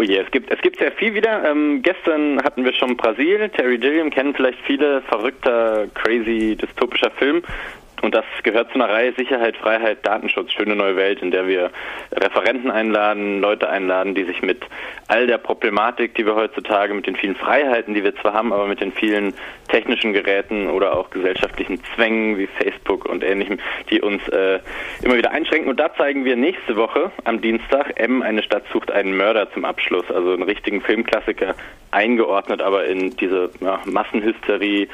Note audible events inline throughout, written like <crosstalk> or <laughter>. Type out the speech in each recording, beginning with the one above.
Oh je, es gibt, es gibt sehr viel wieder. Ähm, gestern hatten wir schon Brasil. Terry Gilliam kennen vielleicht viele. Verrückter, crazy, dystopischer Film. Und das gehört zu einer Reihe Sicherheit, Freiheit, Datenschutz, schöne neue Welt, in der wir Referenten einladen, Leute einladen, die sich mit all der Problematik, die wir heutzutage, mit den vielen Freiheiten, die wir zwar haben, aber mit den vielen technischen Geräten oder auch gesellschaftlichen Zwängen wie Facebook und ähnlichem, die uns äh, immer wieder einschränken. Und da zeigen wir nächste Woche am Dienstag M, eine Stadt sucht einen Mörder zum Abschluss, also einen richtigen Filmklassiker, eingeordnet aber in diese ja, Massenhysterie,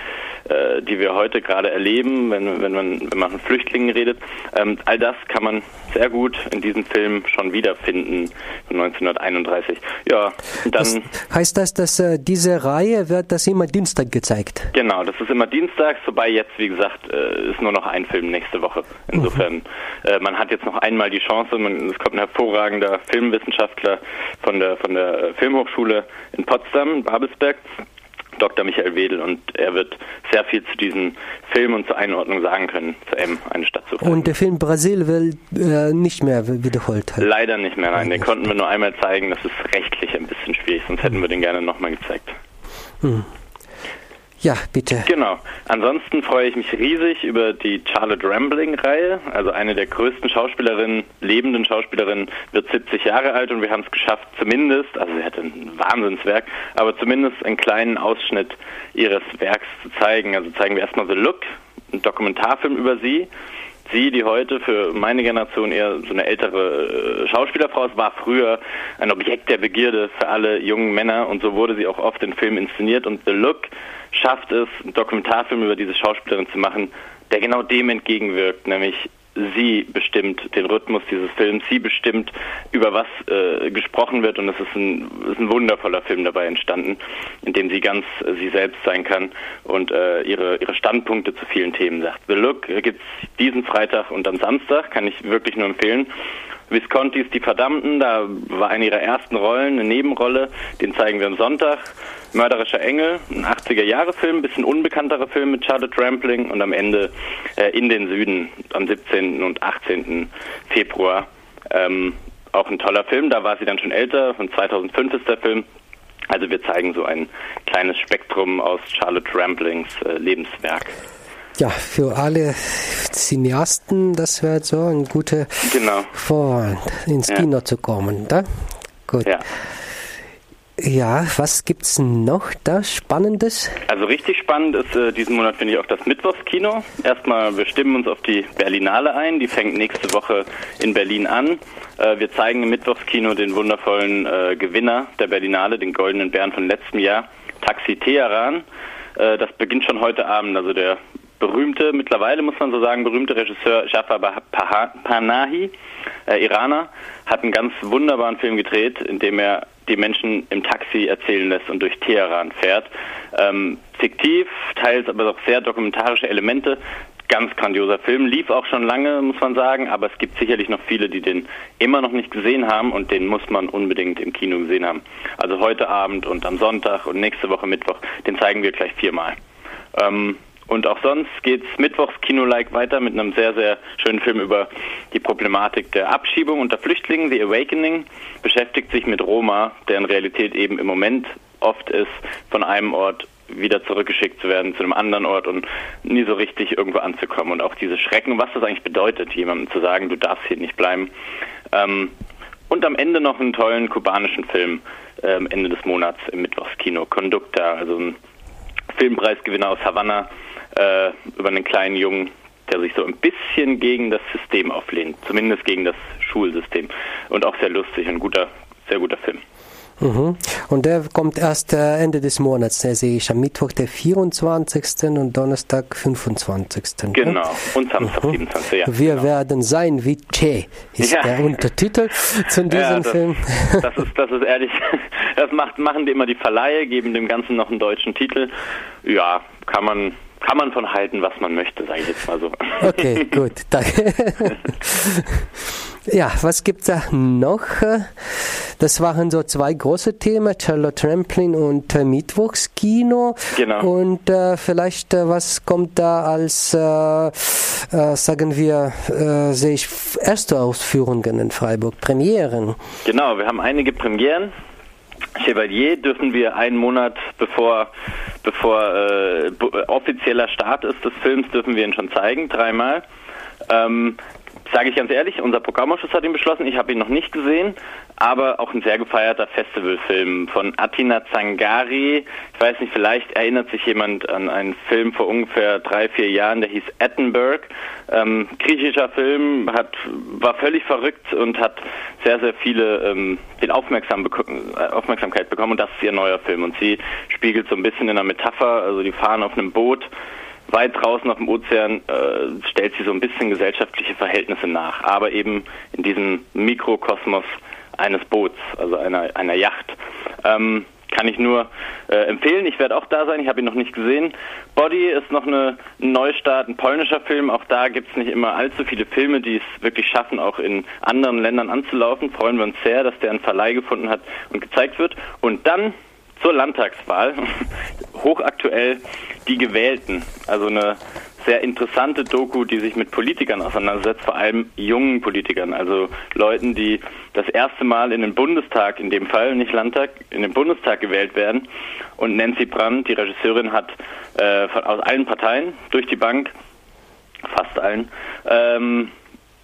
äh, die wir heute gerade erleben, wenn, wenn man wenn man von Flüchtlingen redet. Ähm, all das kann man sehr gut in diesem Film schon wiederfinden von 1931. Ja, dann das heißt das, dass äh, diese Reihe wird das immer Dienstag gezeigt? Genau, das ist immer Dienstag, wobei jetzt, wie gesagt, äh, ist nur noch ein Film nächste Woche. Insofern, mhm. äh, man hat jetzt noch einmal die Chance, man, es kommt ein hervorragender Filmwissenschaftler von der von der Filmhochschule in Potsdam, Babelsberg Dr. Michael Wedel und er wird sehr viel zu diesem Film und zur Einordnung sagen können, zu M, eine Stadt zu finden. Und der Film Brasil will äh, nicht mehr wiederholt. Halt. Leider nicht mehr, nein. Den konnten wir nur einmal zeigen. Das ist rechtlich ein bisschen schwierig, sonst hätten wir den gerne nochmal gezeigt. Hm. Ja, bitte. Genau. Ansonsten freue ich mich riesig über die Charlotte Rambling-Reihe. Also eine der größten Schauspielerinnen, lebenden Schauspielerinnen, wird 70 Jahre alt und wir haben es geschafft, zumindest, also sie hatte ein Wahnsinnswerk, aber zumindest einen kleinen Ausschnitt ihres Werks zu zeigen. Also zeigen wir erstmal The Look, ein Dokumentarfilm über sie. Sie, die heute für meine Generation eher so eine ältere äh, Schauspielerfrau ist, war früher ein Objekt der Begierde für alle jungen Männer. Und so wurde sie auch oft in Filmen inszeniert. Und The Look schafft es, einen Dokumentarfilm über diese Schauspielerin zu machen, der genau dem entgegenwirkt, nämlich sie bestimmt den Rhythmus dieses Films, sie bestimmt, über was äh, gesprochen wird und es ist ein, ist ein wundervoller Film dabei entstanden, in dem sie ganz äh, sie selbst sein kann und äh, ihre, ihre Standpunkte zu vielen Themen sagt. The Look gibt es diesen Freitag und am Samstag, kann ich wirklich nur empfehlen. Viscontis Die Verdammten, da war eine ihrer ersten Rollen, eine Nebenrolle, den zeigen wir am Sonntag. Mörderischer Engel, ein 80er-Jahre-Film, ein bisschen unbekannterer Film mit Charlotte Rampling und am Ende äh, in den Süden am 17. und 18. Februar. Ähm, auch ein toller Film, da war sie dann schon älter, von 2005 ist der Film. Also wir zeigen so ein kleines Spektrum aus Charlotte Ramplings äh, Lebenswerk. Ja, für alle Cineasten, das wäre so ein guter genau. Vorwand, ins ja. Kino zu kommen. Da? Gut. Ja. Ja, was gibt's noch da Spannendes? Also richtig spannend ist äh, diesen Monat finde ich auch das Mittwochskino. Erstmal, wir stimmen uns auf die Berlinale ein. Die fängt nächste Woche in Berlin an. Äh, wir zeigen im Mittwochskino den wundervollen äh, Gewinner der Berlinale, den Goldenen Bären von letztem Jahr, Taxi Teheran. Äh, das beginnt schon heute Abend. Also der berühmte, mittlerweile muss man so sagen, berühmte Regisseur Jafar Panahi, äh, Iraner, hat einen ganz wunderbaren Film gedreht, in dem er die Menschen im Taxi erzählen lässt und durch Teheran fährt. Ähm, fiktiv, teils aber auch sehr dokumentarische Elemente. Ganz grandioser Film, lief auch schon lange, muss man sagen, aber es gibt sicherlich noch viele, die den immer noch nicht gesehen haben und den muss man unbedingt im Kino gesehen haben. Also heute Abend und am Sonntag und nächste Woche Mittwoch, den zeigen wir gleich viermal. Ähm, und auch sonst geht's mittwochs Kino-like weiter mit einem sehr, sehr schönen Film über die Problematik der Abschiebung unter Flüchtlingen. The Awakening beschäftigt sich mit Roma, deren Realität eben im Moment oft ist, von einem Ort wieder zurückgeschickt zu werden zu einem anderen Ort und nie so richtig irgendwo anzukommen. Und auch diese Schrecken, was das eigentlich bedeutet, jemandem zu sagen, du darfst hier nicht bleiben. Ähm, und am Ende noch einen tollen kubanischen Film ähm, Ende des Monats im Mittwochskino, Conducta, also ein Filmpreisgewinner aus Havanna, äh, über einen kleinen Jungen, der sich so ein bisschen gegen das System auflehnt, zumindest gegen das Schulsystem. Und auch sehr lustig und guter, sehr guter Film. Mhm. Und der kommt erst äh, Ende des Monats, der sehe ich am Mittwoch der 24. und Donnerstag 25. Genau, ne? und Samstag mhm. 27. Ja, Wir genau. werden sein wie Che, ist ja. der Untertitel zu diesem ja, das, Film. Das <laughs> ist, das ist ehrlich, <laughs> das macht, machen die immer die Verleihe, geben dem Ganzen noch einen deutschen Titel. Ja, kann man kann man von halten, was man möchte, sage ich jetzt mal so. <laughs> Okay, gut, danke. <laughs> ja, was gibt es da noch? Das waren so zwei große Themen, Charlotte Rampling und äh, Mittwochskino. Genau. Und äh, vielleicht, äh, was kommt da als, äh, äh sagen wir, äh, sehe ich, erste Ausführungen in Freiburg, Premieren? Genau, wir haben einige Premieren. Chevalier dürfen wir einen Monat bevor, bevor äh, offizieller Start ist des Films, dürfen wir ihn schon zeigen, dreimal. Ähm, Sage ich ganz ehrlich, unser Programmausschuss hat ihn beschlossen, ich habe ihn noch nicht gesehen, aber auch ein sehr gefeierter Festivalfilm von Atina Zangari. Ich weiß nicht, vielleicht erinnert sich jemand an einen Film vor ungefähr drei, vier Jahren, der hieß Edinburgh. Ähm, griechischer Film, hat, war völlig verrückt und hat sehr, sehr viele, ähm, viel Aufmerksam beko Aufmerksamkeit bekommen und das ist ihr neuer Film und sie spiegelt so ein bisschen in einer Metapher, also die fahren auf einem Boot weit draußen auf dem Ozean äh, stellt sie so ein bisschen gesellschaftliche Verhältnisse nach, aber eben in diesem Mikrokosmos eines Boots, also einer, einer Yacht. Ähm, kann ich nur äh, empfehlen. Ich werde auch da sein, ich habe ihn noch nicht gesehen. Body ist noch eine, ein Neustart, ein polnischer Film. Auch da gibt es nicht immer allzu viele Filme, die es wirklich schaffen, auch in anderen Ländern anzulaufen. Freuen wir uns sehr, dass der einen Verleih gefunden hat und gezeigt wird. Und dann zur Landtagswahl, <laughs> hochaktuell die Gewählten. Also eine sehr interessante Doku, die sich mit Politikern auseinandersetzt, vor allem jungen Politikern, also Leuten, die das erste Mal in den Bundestag, in dem Fall nicht Landtag, in den Bundestag gewählt werden. Und Nancy Brandt, die Regisseurin, hat äh, von, aus allen Parteien durch die Bank, fast allen, ähm,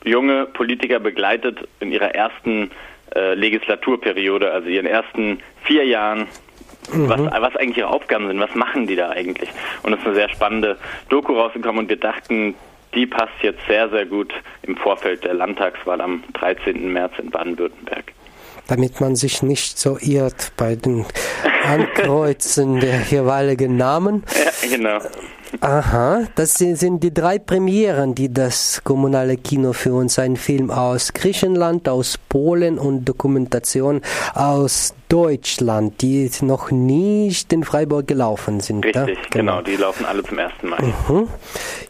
junge Politiker begleitet in ihrer ersten äh, Legislaturperiode, also ihren ersten vier Jahren Mhm. Was, was eigentlich ihre Aufgaben sind, was machen die da eigentlich? Und es ist eine sehr spannende Doku rausgekommen und wir dachten, die passt jetzt sehr, sehr gut im Vorfeld der Landtagswahl am 13. März in Baden-Württemberg. Damit man sich nicht so irrt bei den <laughs> Ankreuzen der jeweiligen Namen. Ja, genau. Aha, das sind die drei Premieren, die das kommunale Kino für uns ein Film aus Griechenland, aus Polen und Dokumentation aus Deutschland, die noch nicht in Freiburg gelaufen sind. Richtig, ja? genau. genau. die laufen alle zum ersten Mal. Mhm.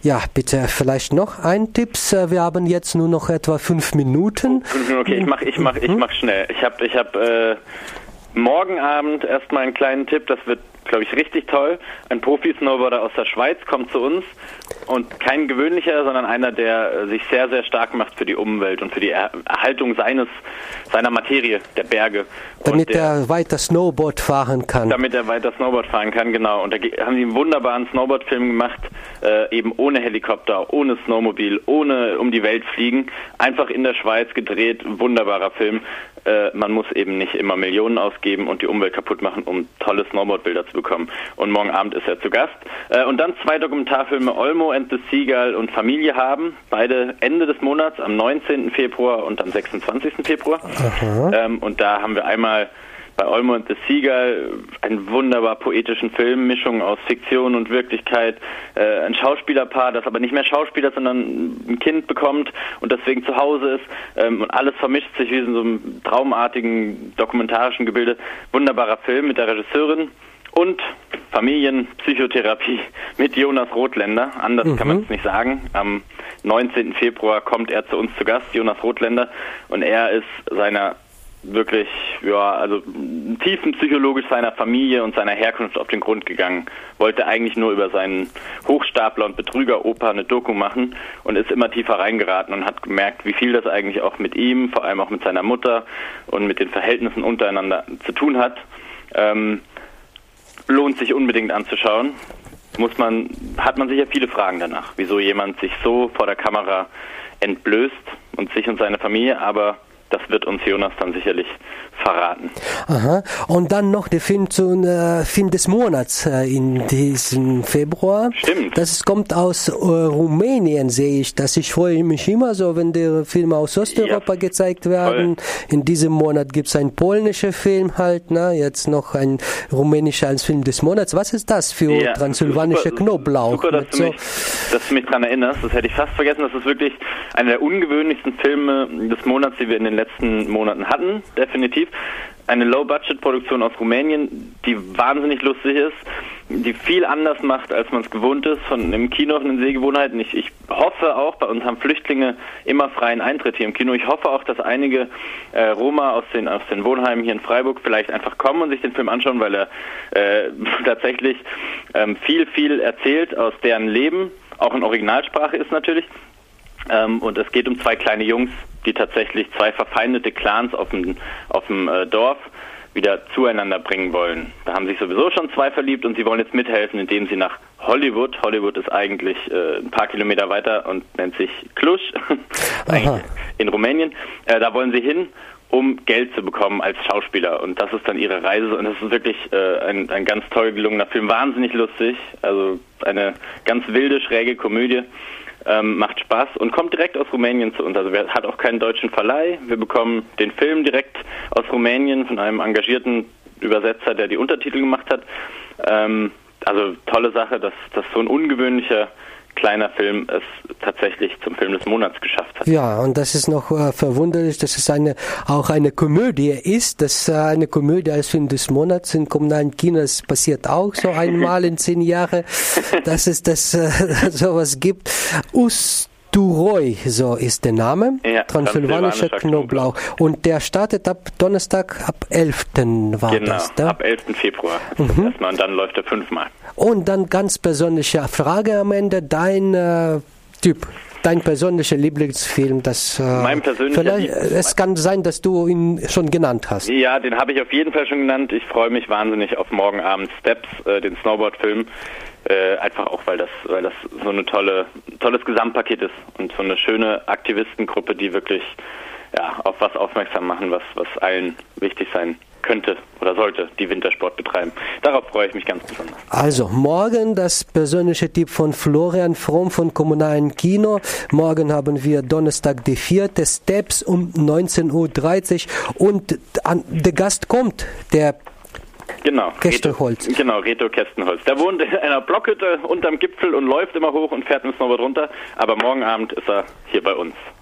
Ja, bitte vielleicht noch ein Tipp. Wir haben jetzt nur noch etwa fünf Minuten. Okay, ich mache ich mach, ich mach schnell. Ich habe ich hab, äh, morgen Abend erstmal einen kleinen Tipp, das wird glaube ich, richtig toll. Ein Profi-Snowboarder aus der Schweiz kommt zu uns und kein gewöhnlicher, sondern einer, der äh, sich sehr, sehr stark macht für die Umwelt und für die Erhaltung seines, seiner Materie, der Berge. Damit der, er weiter Snowboard fahren kann. Damit er weiter Snowboard fahren kann, genau. Und da haben sie einen wunderbaren Snowboard-Film gemacht, äh, eben ohne Helikopter, ohne Snowmobil, ohne um die Welt fliegen. Einfach in der Schweiz gedreht, wunderbarer Film. Äh, man muss eben nicht immer Millionen ausgeben und die Umwelt kaputt machen, um tolle Snowboard-Bilder zu bekommen. Und morgen Abend ist er zu Gast. Äh, und dann zwei Dokumentarfilme Olmo and the Seagull und Familie haben, beide Ende des Monats, am 19. Februar und am 26. Februar. Ähm, und da haben wir einmal bei Olmo and the Seagull einen wunderbar poetischen Film, Mischung aus Fiktion und Wirklichkeit, äh, ein Schauspielerpaar, das aber nicht mehr Schauspieler, sondern ein Kind bekommt und deswegen zu Hause ist ähm, und alles vermischt sich wie in so einem traumartigen dokumentarischen Gebilde. Wunderbarer Film mit der Regisseurin und Familienpsychotherapie <laughs> mit Jonas Rothländer. Anders mhm. kann man es nicht sagen. Am 19. Februar kommt er zu uns zu Gast, Jonas Rothländer, und er ist seiner wirklich, ja, also tiefenpsychologisch seiner Familie und seiner Herkunft auf den Grund gegangen. Wollte eigentlich nur über seinen Hochstapler und Betrüger-Opa eine Doku machen und ist immer tiefer reingeraten und hat gemerkt, wie viel das eigentlich auch mit ihm, vor allem auch mit seiner Mutter und mit den Verhältnissen untereinander zu tun hat. Ähm, lohnt sich unbedingt anzuschauen. Muss man, hat man sicher viele Fragen danach, wieso jemand sich so vor der Kamera entblößt und sich und seine Familie, aber das wird uns Jonas dann sicherlich verraten. Aha. Und dann noch der Film zum äh, Film des Monats äh, in diesem Februar. Stimmt. Das kommt aus äh, Rumänien, sehe ich. Das ich freue mich immer so, wenn die Filme aus Osteuropa ja. gezeigt werden. Voll. In diesem Monat gibt es einen polnischen Film halt, ne? Jetzt noch ein rumänischer als Film des Monats. Was ist das für ja. transsilvanische super, Knoblauch? Super, dass, du mich, dass du mich daran erinnerst. Das hätte ich fast vergessen. Das ist wirklich einer der ungewöhnlichsten Filme des Monats, die wir in den letzten Monaten hatten, definitiv. Eine Low-Budget-Produktion aus Rumänien, die wahnsinnig lustig ist, die viel anders macht, als man es gewohnt ist von im Kino von den Sehgewohnheiten. Ich, ich hoffe auch, bei uns haben Flüchtlinge immer freien Eintritt hier im Kino. Ich hoffe auch, dass einige äh, Roma aus den, aus den Wohnheimen hier in Freiburg vielleicht einfach kommen und sich den Film anschauen, weil er äh, <laughs> tatsächlich ähm, viel, viel erzählt aus deren Leben, auch in Originalsprache ist natürlich. Ähm, und es geht um zwei kleine Jungs, die tatsächlich zwei verfeindete Clans auf dem, auf dem äh, Dorf wieder zueinander bringen wollen. Da haben sich sowieso schon zwei verliebt und sie wollen jetzt mithelfen, indem sie nach Hollywood, Hollywood ist eigentlich äh, ein paar Kilometer weiter und nennt sich Cluj <laughs> <laughs> in Rumänien, äh, da wollen sie hin, um Geld zu bekommen als Schauspieler. Und das ist dann ihre Reise und das ist wirklich äh, ein, ein ganz toll gelungener Film, wahnsinnig lustig, also eine ganz wilde, schräge Komödie. Ähm, macht Spaß und kommt direkt aus Rumänien zu uns. Also wir hat auch keinen deutschen Verleih. Wir bekommen den Film direkt aus Rumänien von einem engagierten Übersetzer, der die Untertitel gemacht hat. Ähm, also tolle Sache, dass das so ein ungewöhnlicher kleiner Film es tatsächlich zum Film des Monats geschafft hat. Ja, und das ist noch äh, verwunderlich, dass es eine, auch eine Komödie ist, dass äh, eine Komödie als Film des Monats in kommunalen Kinos passiert auch so einmal in zehn Jahren, <laughs> dass es das äh, <laughs> sowas gibt. Us Duroy, so ist der Name. Ja, Transsilvanischer Knoblauch. Und der startet ab Donnerstag, ab 11. war genau, das, da? ab 11. Februar. Mhm. Erstmal und dann läuft er fünfmal. Und dann ganz persönliche Frage am Ende, dein äh, Typ. Dein persönlicher Lieblingsfilm, das äh, mein persönlicher vielleicht, es kann sein, dass du ihn schon genannt hast. Ja, den habe ich auf jeden Fall schon genannt. Ich freue mich wahnsinnig auf morgen Abend Steps, äh, den Snowboard-Film. Äh, einfach auch, weil das, weil das so eine tolle, tolles Gesamtpaket ist und so eine schöne Aktivistengruppe, die wirklich ja, auf was aufmerksam machen, was, was allen wichtig sein könnte oder sollte, die Wintersport betreiben. Darauf freue ich mich ganz besonders. Also morgen das persönliche Tipp von Florian Fromm von Kommunalen Kino. Morgen haben wir Donnerstag die vierte Steps um 19.30 Uhr und an, der Gast kommt, der Genau. Kästenholz. Reto, genau, Reto Kästenholz. Der wohnt in einer Blockhütte unterm Gipfel und läuft immer hoch und fährt mit Snowboard runter. Aber morgen Abend ist er hier bei uns.